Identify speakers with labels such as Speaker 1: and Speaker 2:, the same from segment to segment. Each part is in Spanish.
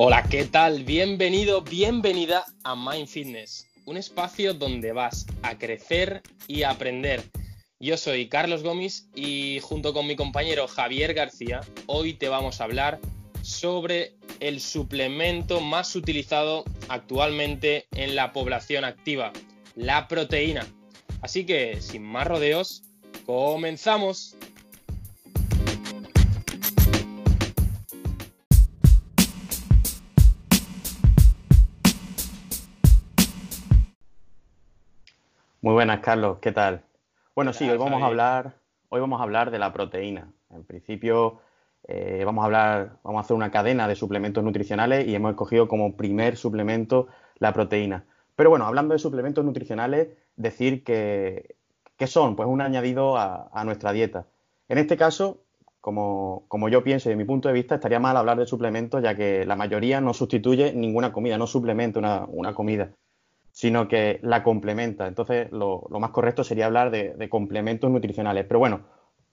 Speaker 1: Hola, ¿qué tal? Bienvenido, bienvenida a Mind Fitness, un espacio donde vas a crecer y aprender. Yo soy Carlos Gómez y junto con mi compañero Javier García, hoy te vamos a hablar sobre el suplemento más utilizado actualmente en la población activa, la proteína. Así que, sin más rodeos, comenzamos.
Speaker 2: Muy buenas, Carlos, ¿qué tal? Bueno, sí, hoy vamos a hablar, hoy vamos a hablar de la proteína. En principio, eh, vamos a hablar, vamos a hacer una cadena de suplementos nutricionales y hemos escogido como primer suplemento la proteína. Pero bueno, hablando de suplementos nutricionales, decir que, ¿qué son? Pues un añadido a, nuestra dieta. En este caso, como, yo pienso y de mi punto de vista, estaría mal hablar de suplementos, ya que la mayoría no sustituye ninguna comida, no suplementa una comida sino que la complementa. Entonces, lo, más correcto sería hablar de, complementos nutricionales. Pero bueno,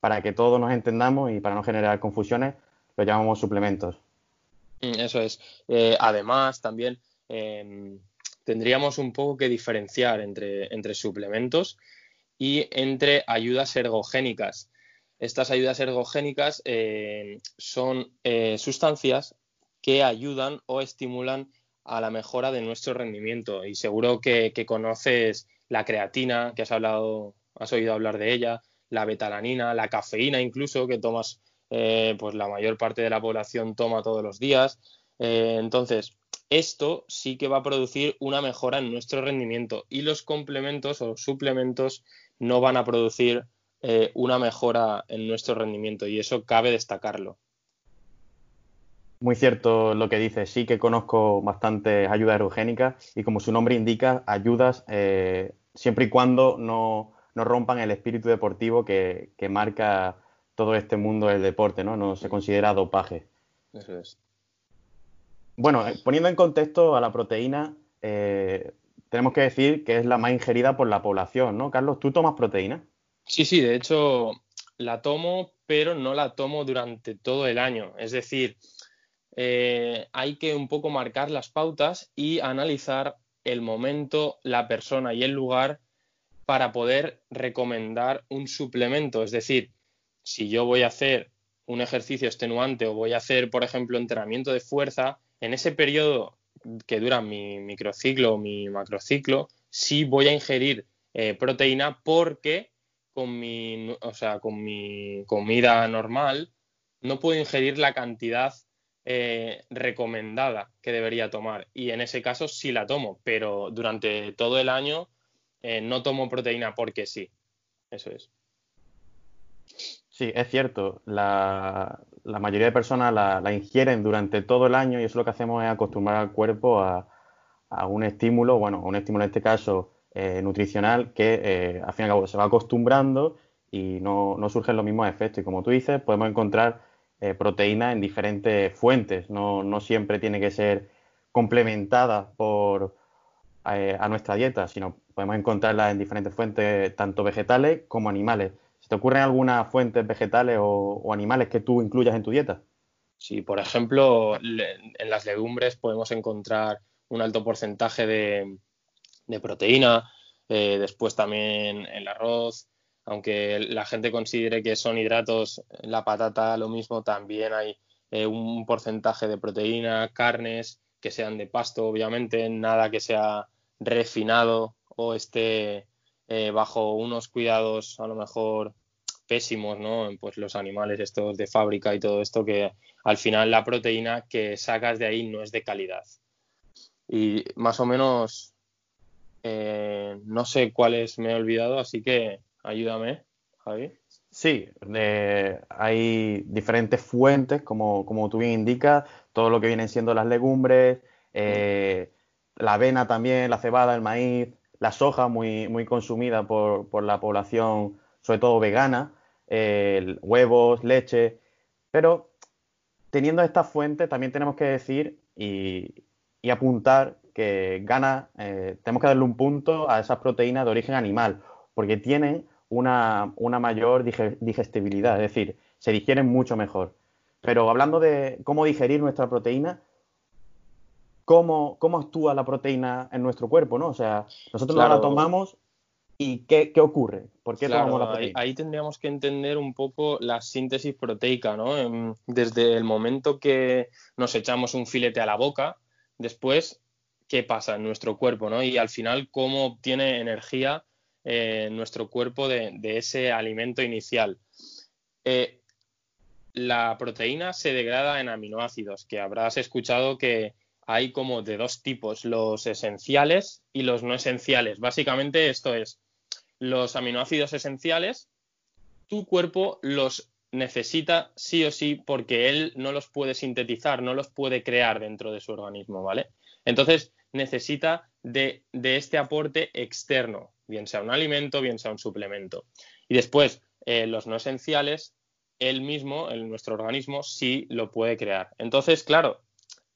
Speaker 2: para que todos nos entendamos y para no generar confusiones, lo llamamos suplementos.
Speaker 1: Mm, eso es. Eh, además, también em, tendríamos un poco que diferenciar entre, entre suplementos y entre ayudas ergogénicas. Estas ayudas ergogénicas eh, son eh, sustancias que ayudan o estimulan a la mejora de nuestro rendimiento. Y seguro que, conoces la creatina, que has hablado, has oído hablar de ella, la betalanina, la cafeína incluso, que tomas, eh, pues la mayor parte de la población toma todos los días. Eh, entonces, esto sí que va a producir una mejora en nuestro rendimiento y los complementos o suplementos no van a producir eh, una mejora en nuestro rendimiento y eso cabe destacarlo.
Speaker 2: Muy cierto lo que dices. Sí que conozco bastantes ayudas aerogénicas y como su nombre indica, ayudas eh, siempre y cuando no, rompan el espíritu deportivo que, marca todo este mundo del deporte, ¿no? No se considera dopaje.
Speaker 1: Eso es.
Speaker 2: Bueno, eh, poniendo en contexto a la proteína, eh, tenemos que decir que es la más ingerida por la población, ¿no? Carlos, ¿tú tomas proteína?
Speaker 1: Sí, sí, de hecho la tomo, pero no la tomo durante todo el año. Es decir, eh, hay que un poco marcar las pautas y analizar el momento, la persona y el lugar para poder recomendar un suplemento. Es decir, si yo voy a hacer un ejercicio extenuante o voy a hacer, por ejemplo, entrenamiento de fuerza, en ese periodo que dura mi microciclo o mi macrociclo, sí voy a ingerir eh, proteína porque con mi, o sea, con mi comida normal no puedo ingerir la cantidad eh, recomendada que debería tomar. Y en ese caso sí la tomo, pero durante todo el año eh, no tomo proteína porque sí. Eso es.
Speaker 2: Sí, es cierto. La, mayoría de personas la, ingieren durante todo el año y eso lo que hacemos es acostumbrar al cuerpo a, un estímulo, bueno, un estímulo en este caso eh, nutricional que al fin y al cabo se va acostumbrando y no, no surgen los mismos efectos. Y como tú dices, podemos encontrar eh, proteína en diferentes fuentes, no, siempre tiene que ser complementada por, eh, a nuestra dieta, sino podemos encontrarla en diferentes fuentes, tanto vegetales como animales. ¿Se te ocurren algunas fuentes vegetales o, animales que tú incluyas en tu dieta?
Speaker 1: Sí, por ejemplo, en las legumbres podemos encontrar un alto porcentaje de, proteína, eh, después también el arroz, aunque la gente considere que son hidratos, la patata lo mismo, también hay eh, un porcentaje de proteína, carnes que sean de pasto, obviamente, nada que sea refinado o esté eh, bajo unos cuidados a lo mejor pésimos, ¿no? Pues los animales estos de fábrica y todo esto que al final la proteína que sacas de ahí no es de calidad. Y más o menos eh, no sé cuáles me he olvidado, así que Ayúdame, Javi.
Speaker 2: Sí, hay diferentes fuentes, como, como, tú bien indicas, todo lo que vienen siendo las legumbres, eh, la avena también, la cebada, el maíz, la soja, muy, muy consumida por, la población, sobre todo vegana, huevos, leche, pero teniendo estas fuentes también tenemos que decir y, apuntar que gana, eh, tenemos que darle un punto a esas proteínas de origen animal, porque tienen una, mayor digestibilidad, es decir, se digieren mucho mejor. Pero hablando de cómo digerir nuestra proteína, cómo, cómo actúa la proteína en nuestro cuerpo, ¿no? O sea, nosotros la tomamos y ¿qué, ocurre? ¿Por qué tomamos la
Speaker 1: proteína? Ahí, tendríamos que entender un poco la síntesis proteica, ¿no? Desde el momento que nos echamos un filete a la boca, después, ¿qué pasa en nuestro cuerpo, ¿no? Y al final, ¿cómo obtiene energía eh, nuestro cuerpo de, ese alimento inicial? Eh, la proteína se degrada en aminoácidos, que habrás escuchado que hay como de dos tipos, los esenciales y los no esenciales. Básicamente esto es, los aminoácidos esenciales, tu cuerpo los necesita sí o sí porque él no los puede sintetizar, no los puede crear dentro de su organismo, ¿vale? Entonces necesita de, este aporte externo, bien sea un alimento, bien sea un suplemento. Y después, eh, los no esenciales, él mismo, en nuestro organismo, sí lo puede crear. Entonces, claro,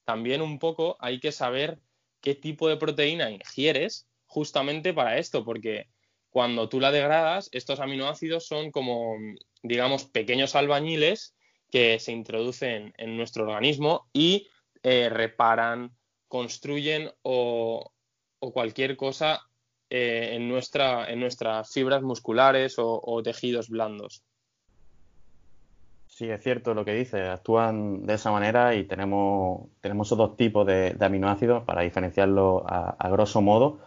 Speaker 1: también un poco hay que saber qué tipo de proteína ingieres justamente para esto, porque cuando tú la degradas, estos aminoácidos son como, digamos, pequeños albañiles que se introducen en nuestro organismo y eh, reparan, construyen o, cualquier cosa eh, en, nuestra, en, nuestras fibras musculares o, tejidos blandos.
Speaker 2: Sí, es cierto lo que dice. Actúan de esa manera y tenemos, tenemos esos dos tipos de, aminoácidos para diferenciarlo a, grosso modo.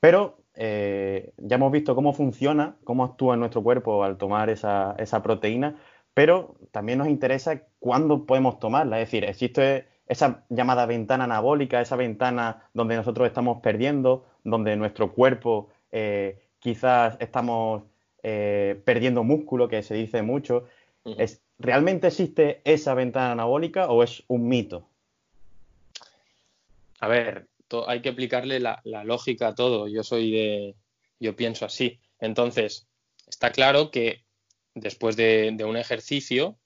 Speaker 2: Pero eh, ya hemos visto cómo funciona, cómo actúa en nuestro cuerpo al tomar esa, proteína, pero también nos interesa cuándo podemos tomarla. Es decir, existe esa llamada ventana anabólica, esa ventana donde nosotros estamos perdiendo, donde nuestro cuerpo eh, quizás estamos eh, perdiendo músculo, que se dice mucho. ¿Realmente existe esa ventana anabólica o es un mito?
Speaker 1: A ver, hay que aplicarle la, lógica a todo. Yo soy de, yo pienso así. Entonces, está claro que después de, un ejercicio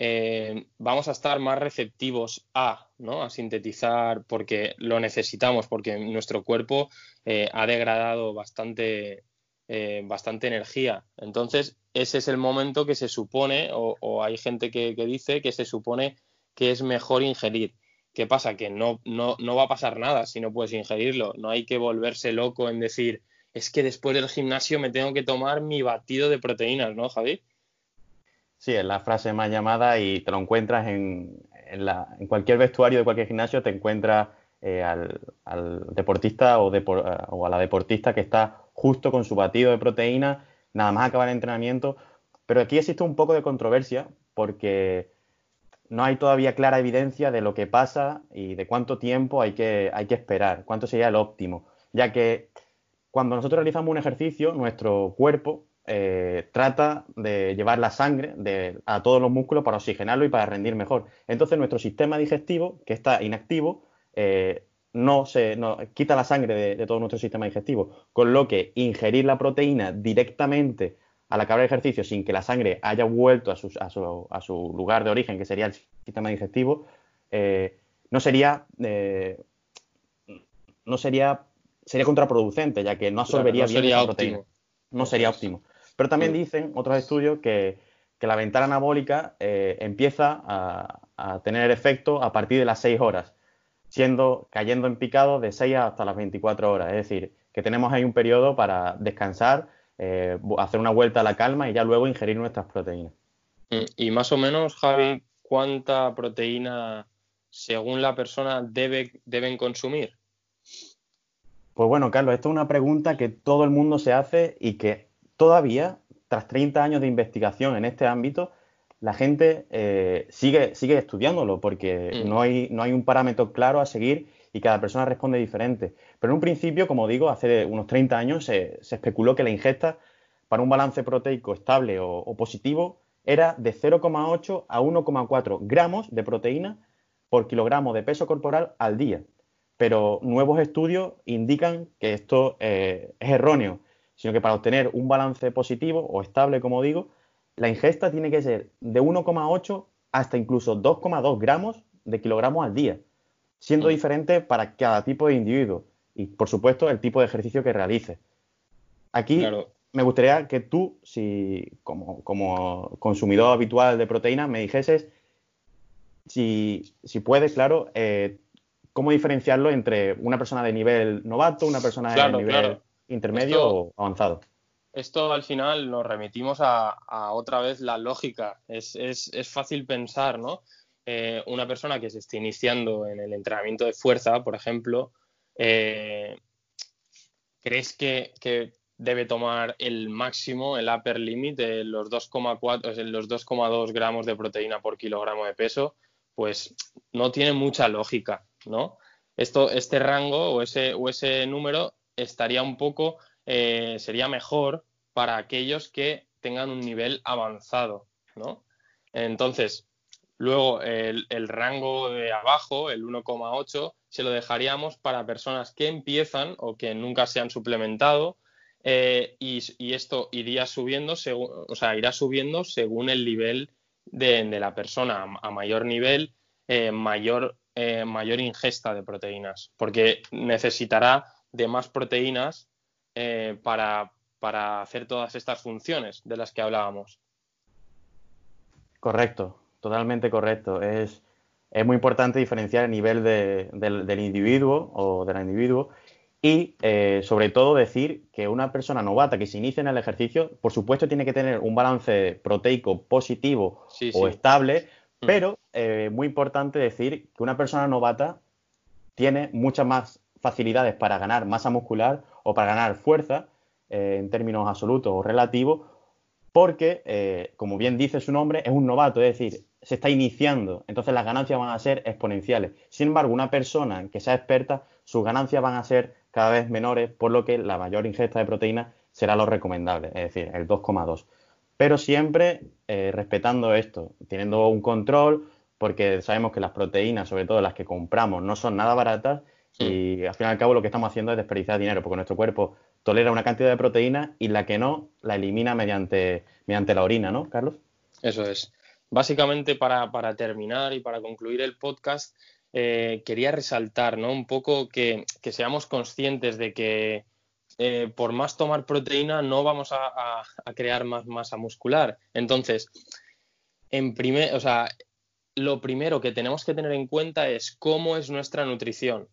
Speaker 1: eh, vamos a estar más receptivos a, ¿no? a sintetizar porque lo necesitamos, porque nuestro cuerpo eh, ha degradado bastante, eh, bastante energía. Entonces, ese es el momento que se supone, o, hay gente que dice que se supone que es mejor ingerir. ¿Qué pasa? Que no, no, no va a pasar nada si no puedes ingerirlo. No hay que volverse loco en decir, es que después del gimnasio me tengo que tomar mi batido de proteínas, ¿no, Javi?
Speaker 2: Sí, es la frase más llamada y te lo encuentras en, en, cualquier vestuario de cualquier gimnasio, te encuentras eh, al, deportista o, o, a la deportista que está justo con su batido de proteína, nada más acabar el entrenamiento. Pero aquí existe un poco de controversia porque no hay todavía clara evidencia de lo que pasa y de cuánto tiempo hay que, hay que esperar, cuánto sería el óptimo, ya que cuando nosotros realizamos un ejercicio, nuestro cuerpo eh, trata de llevar la sangre a todos los músculos para oxigenarlo y para rendir mejor. Entonces nuestro sistema digestivo, que está inactivo, eh, no se quita la sangre de, de, todo nuestro sistema digestivo, con lo que ingerir la proteína directamente al acabar el ejercicio sin que la sangre haya vuelto a su, a su, lugar de origen, que sería el sistema digestivo, eh, no sería no sería sería contraproducente, ya que no absorbería bien la proteína. No sería óptimo. Pero también dicen otros estudios que, la ventana anabólica eh, empieza a, a, tener efecto a partir de las 6 horas, siendo cayendo en picado de 6 hasta las 24 horas. Es decir, que tenemos ahí un periodo para descansar eh, hacer una vuelta a la calma y ya luego ingerir nuestras proteínas.
Speaker 1: Mm, y más o menos, Javi, ¿cuánta proteína según la persona debe, deben consumir?
Speaker 2: Pues bueno, Carlos, esta es una pregunta que todo el mundo se hace y que todavía, tras 30 años de investigación en este ámbito, la gente eh, sigue, sigue estudiándolo porque mm. no, hay, no hay un parámetro claro a seguir y cada persona responde diferente. Pero en un principio, como digo, hace unos 30 años se, especuló que la ingesta para un balance proteico estable o, positivo era de 0,8 a 1,4 gramos de proteína por kilogramo de peso corporal al día. Pero nuevos estudios indican que esto eh, es erróneo, sino que para obtener un balance positivo o estable, como digo, la ingesta tiene que ser de 1,8 hasta incluso 2,2 gramos de kilogramo al día siendo diferente para cada tipo de individuo y, por supuesto, el tipo de ejercicio que realice. Aquí me gustaría que tú, si como, consumidor habitual de proteínas, me dijeses si, si puedes, claro, eh, cómo diferenciarlo entre una persona de nivel novato, una persona de nivel intermedio o avanzado.
Speaker 1: Esto al final nos remitimos a, otra vez la lógica. Es, fácil pensar, ¿no? Eh, una persona que se esté iniciando en el entrenamiento de fuerza, por ejemplo, eh, ¿crees que, debe tomar el máximo, el upper limit de los 2,4, los 2,2 gramos de proteína por kilogramo de peso? Pues no tiene mucha lógica, ¿no? Esto, este rango o ese, o ese número estaría un poco, eh, sería mejor para aquellos que tengan un nivel avanzado, ¿no? Entonces, luego el, rango de abajo, el 1,8, se lo dejaríamos para personas que empiezan o que nunca se han suplementado eh, y, esto iría subiendo, o sea, irá subiendo según el nivel de, la persona. A mayor nivel, eh, mayor, mayor ingesta de proteínas, porque necesitará de más proteínas eh, para, hacer todas estas funciones de las que hablábamos.
Speaker 2: Correcto, totalmente correcto. Es, muy importante diferenciar el nivel del, individuo o del individuo y eh, sobre todo decir que una persona novata que se inicia en el ejercicio, por supuesto tiene que tener un balance proteico positivo o estable, mm. pero eh, muy importante decir que una persona novata tiene mucha más facilidades para ganar masa muscular o para ganar fuerza eh, en términos absolutos o relativos, porque, eh, como bien dice su nombre, es un novato, es decir, se está iniciando, entonces las ganancias van a ser exponenciales. Sin embargo, una persona que sea experta, sus ganancias van a ser cada vez menores, por lo que la mayor ingesta de proteína será lo recomendable, es decir, el 2,2. Pero siempre eh, respetando esto, teniendo un control, porque sabemos que las proteínas, sobre todo las que compramos, no son nada baratas y al fin y al cabo lo que estamos haciendo es desperdiciar dinero, porque nuestro cuerpo tolera una cantidad de proteína y la que no la elimina mediante, mediante la orina, ¿no, Carlos?
Speaker 1: Eso es. Básicamente, para, terminar y para concluir el podcast, eh, quería resaltar ¿no? un poco que, seamos conscientes de que eh, por más tomar proteína no vamos a, crear más masa muscular. Entonces, en primer, o sea, lo primero que tenemos que tener en cuenta es cómo es nuestra nutrición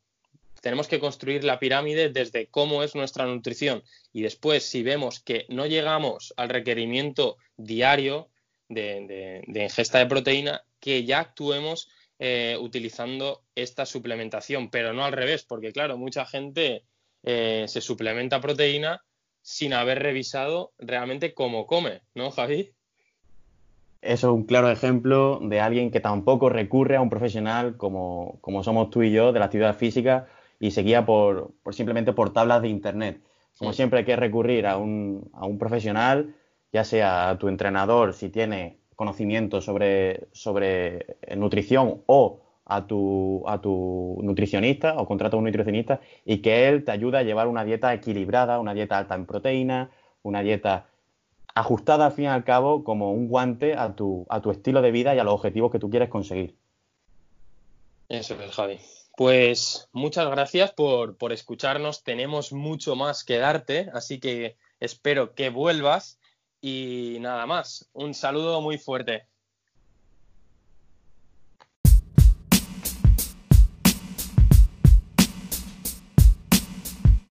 Speaker 1: tenemos que construir la pirámide desde cómo es nuestra nutrición y después si vemos que no llegamos al requerimiento diario de, ingesta de proteína, que ya actuemos eh, utilizando esta suplementación, pero no al revés, porque claro, mucha gente eh, se suplementa proteína sin haber revisado realmente cómo come, ¿no, Javi?
Speaker 2: Eso es un claro ejemplo de alguien que tampoco recurre a un profesional como, como somos tú y yo de la actividad física y se guía por, simplemente por tablas de internet. Como siempre hay que recurrir a un, a un profesional, ya sea a tu entrenador si tiene conocimiento sobre, sobre nutrición o a tu, a tu nutricionista o contrata a un nutricionista y que él te ayude a llevar una dieta equilibrada, una dieta alta en proteína, una dieta ajustada al fin y al cabo como un guante a tu, a tu estilo de vida y a los objetivos que tú quieres conseguir.
Speaker 1: Eso es, Javi. Pues muchas gracias por, por, escucharnos. Tenemos mucho más que darte, así que espero que vuelvas. Y nada más, un saludo muy fuerte.